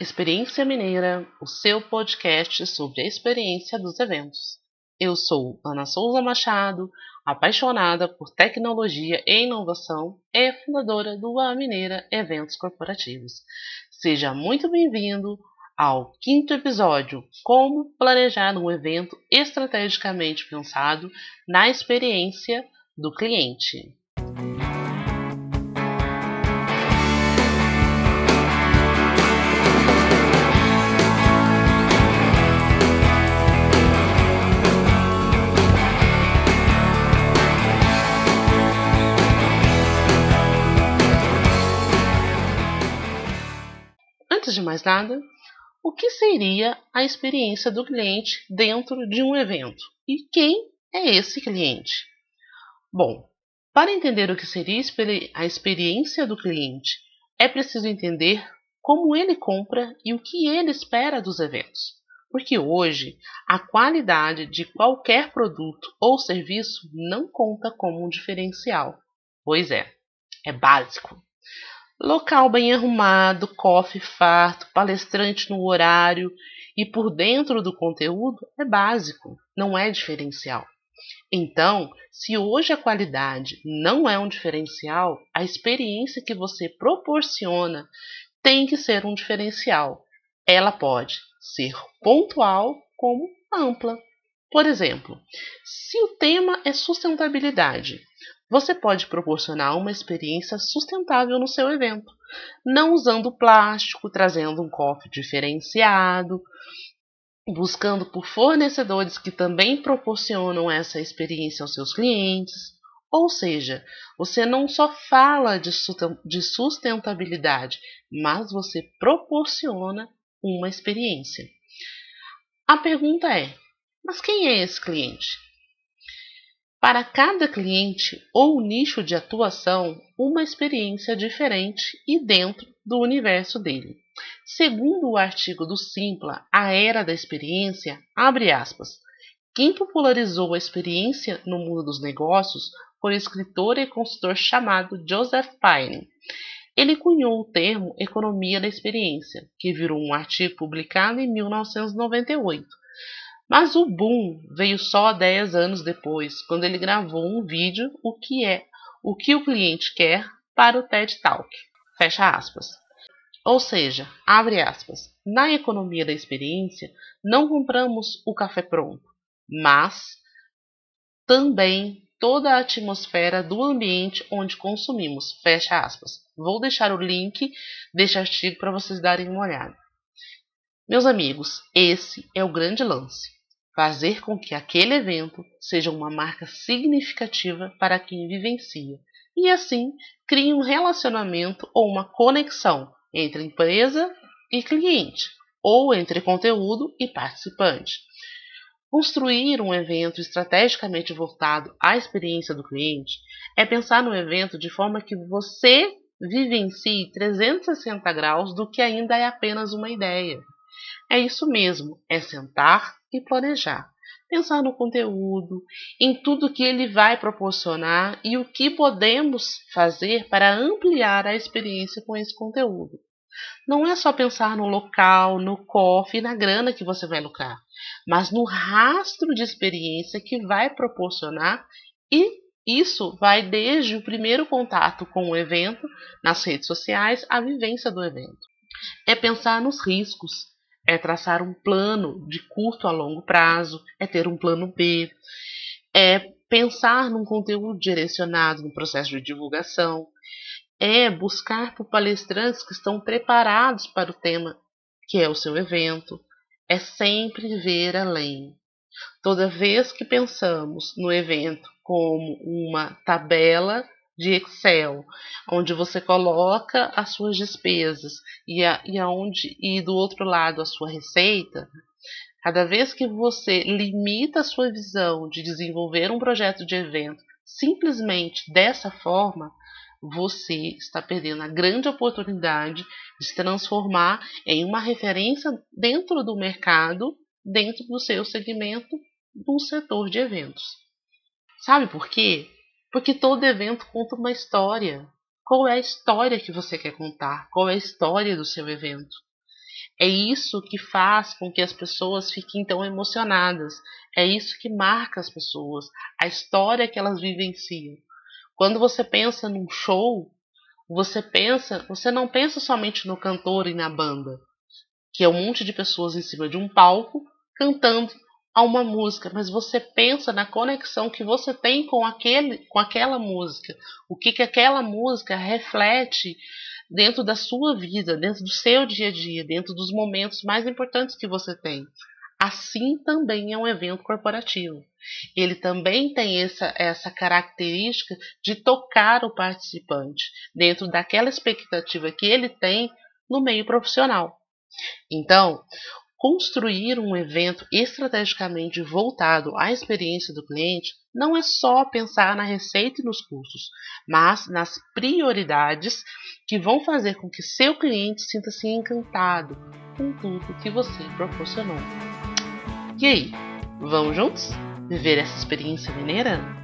Experiência Mineira, o seu podcast sobre a experiência dos eventos. Eu sou Ana Souza Machado, apaixonada por tecnologia e inovação e fundadora do A Mineira Eventos Corporativos. Seja muito bem-vindo ao quinto episódio: Como planejar um evento estrategicamente pensado na experiência do cliente. De mais nada, o que seria a experiência do cliente dentro de um evento e quem é esse cliente? Bom, para entender o que seria a experiência do cliente, é preciso entender como ele compra e o que ele espera dos eventos. Porque hoje a qualidade de qualquer produto ou serviço não conta como um diferencial. Pois é, é básico. Local bem arrumado, cofre farto, palestrante no horário e por dentro do conteúdo é básico, não é diferencial. Então, se hoje a qualidade não é um diferencial, a experiência que você proporciona tem que ser um diferencial. Ela pode ser pontual como ampla. Por exemplo, se o tema é sustentabilidade, você pode proporcionar uma experiência sustentável no seu evento, não usando plástico, trazendo um cofre diferenciado, buscando por fornecedores que também proporcionam essa experiência aos seus clientes. Ou seja, você não só fala de sustentabilidade, mas você proporciona uma experiência. A pergunta é: mas quem é esse cliente? Para cada cliente ou nicho de atuação, uma experiência diferente e dentro do universo dele. Segundo o artigo do Simpla, A Era da Experiência, abre aspas, quem popularizou a experiência no mundo dos negócios foi o escritor e consultor chamado Joseph Pine. Ele cunhou o termo economia da experiência, que virou um artigo publicado em 1998 mas o boom veio só 10 anos depois, quando ele gravou um vídeo o que é o que o cliente quer para o TED Talk. Fecha aspas. Ou seja, abre aspas. Na economia da experiência, não compramos o café pronto, mas também toda a atmosfera do ambiente onde consumimos. Fecha aspas. Vou deixar o link deste artigo para vocês darem uma olhada. Meus amigos, esse é o grande lance fazer com que aquele evento seja uma marca significativa para quem vivencia e assim crie um relacionamento ou uma conexão entre empresa e cliente, ou entre conteúdo e participante. Construir um evento estrategicamente voltado à experiência do cliente é pensar no evento de forma que você vivencie 360 graus do que ainda é apenas uma ideia. É isso mesmo, é sentar, e planejar. Pensar no conteúdo, em tudo que ele vai proporcionar e o que podemos fazer para ampliar a experiência com esse conteúdo. Não é só pensar no local, no cofre na grana que você vai lucrar, mas no rastro de experiência que vai proporcionar e isso vai desde o primeiro contato com o evento nas redes sociais à vivência do evento. É pensar nos riscos, é traçar um plano de curto a longo prazo, é ter um plano B, é pensar num conteúdo direcionado no processo de divulgação, é buscar por palestrantes que estão preparados para o tema que é o seu evento, é sempre ver além. Toda vez que pensamos no evento como uma tabela de Excel, onde você coloca as suas despesas e, a, e, aonde, e do outro lado a sua receita, cada vez que você limita a sua visão de desenvolver um projeto de evento simplesmente dessa forma, você está perdendo a grande oportunidade de se transformar em uma referência dentro do mercado, dentro do seu segmento, do setor de eventos. Sabe por quê? Porque todo evento conta uma história. Qual é a história que você quer contar? Qual é a história do seu evento? É isso que faz com que as pessoas fiquem tão emocionadas. É isso que marca as pessoas, a história que elas vivenciam. Quando você pensa num show, você pensa, você não pensa somente no cantor e na banda, que é um monte de pessoas em cima de um palco cantando a uma música, mas você pensa na conexão que você tem com aquele, com aquela música, o que que aquela música reflete dentro da sua vida, dentro do seu dia a dia, dentro dos momentos mais importantes que você tem. Assim também é um evento corporativo. Ele também tem essa, essa característica de tocar o participante dentro daquela expectativa que ele tem no meio profissional. Então, construir um evento estrategicamente voltado à experiência do cliente não é só pensar na receita e nos custos, mas nas prioridades que vão fazer com que seu cliente sinta-se encantado com tudo que você proporcionou. E aí, vamos juntos viver essa experiência mineira?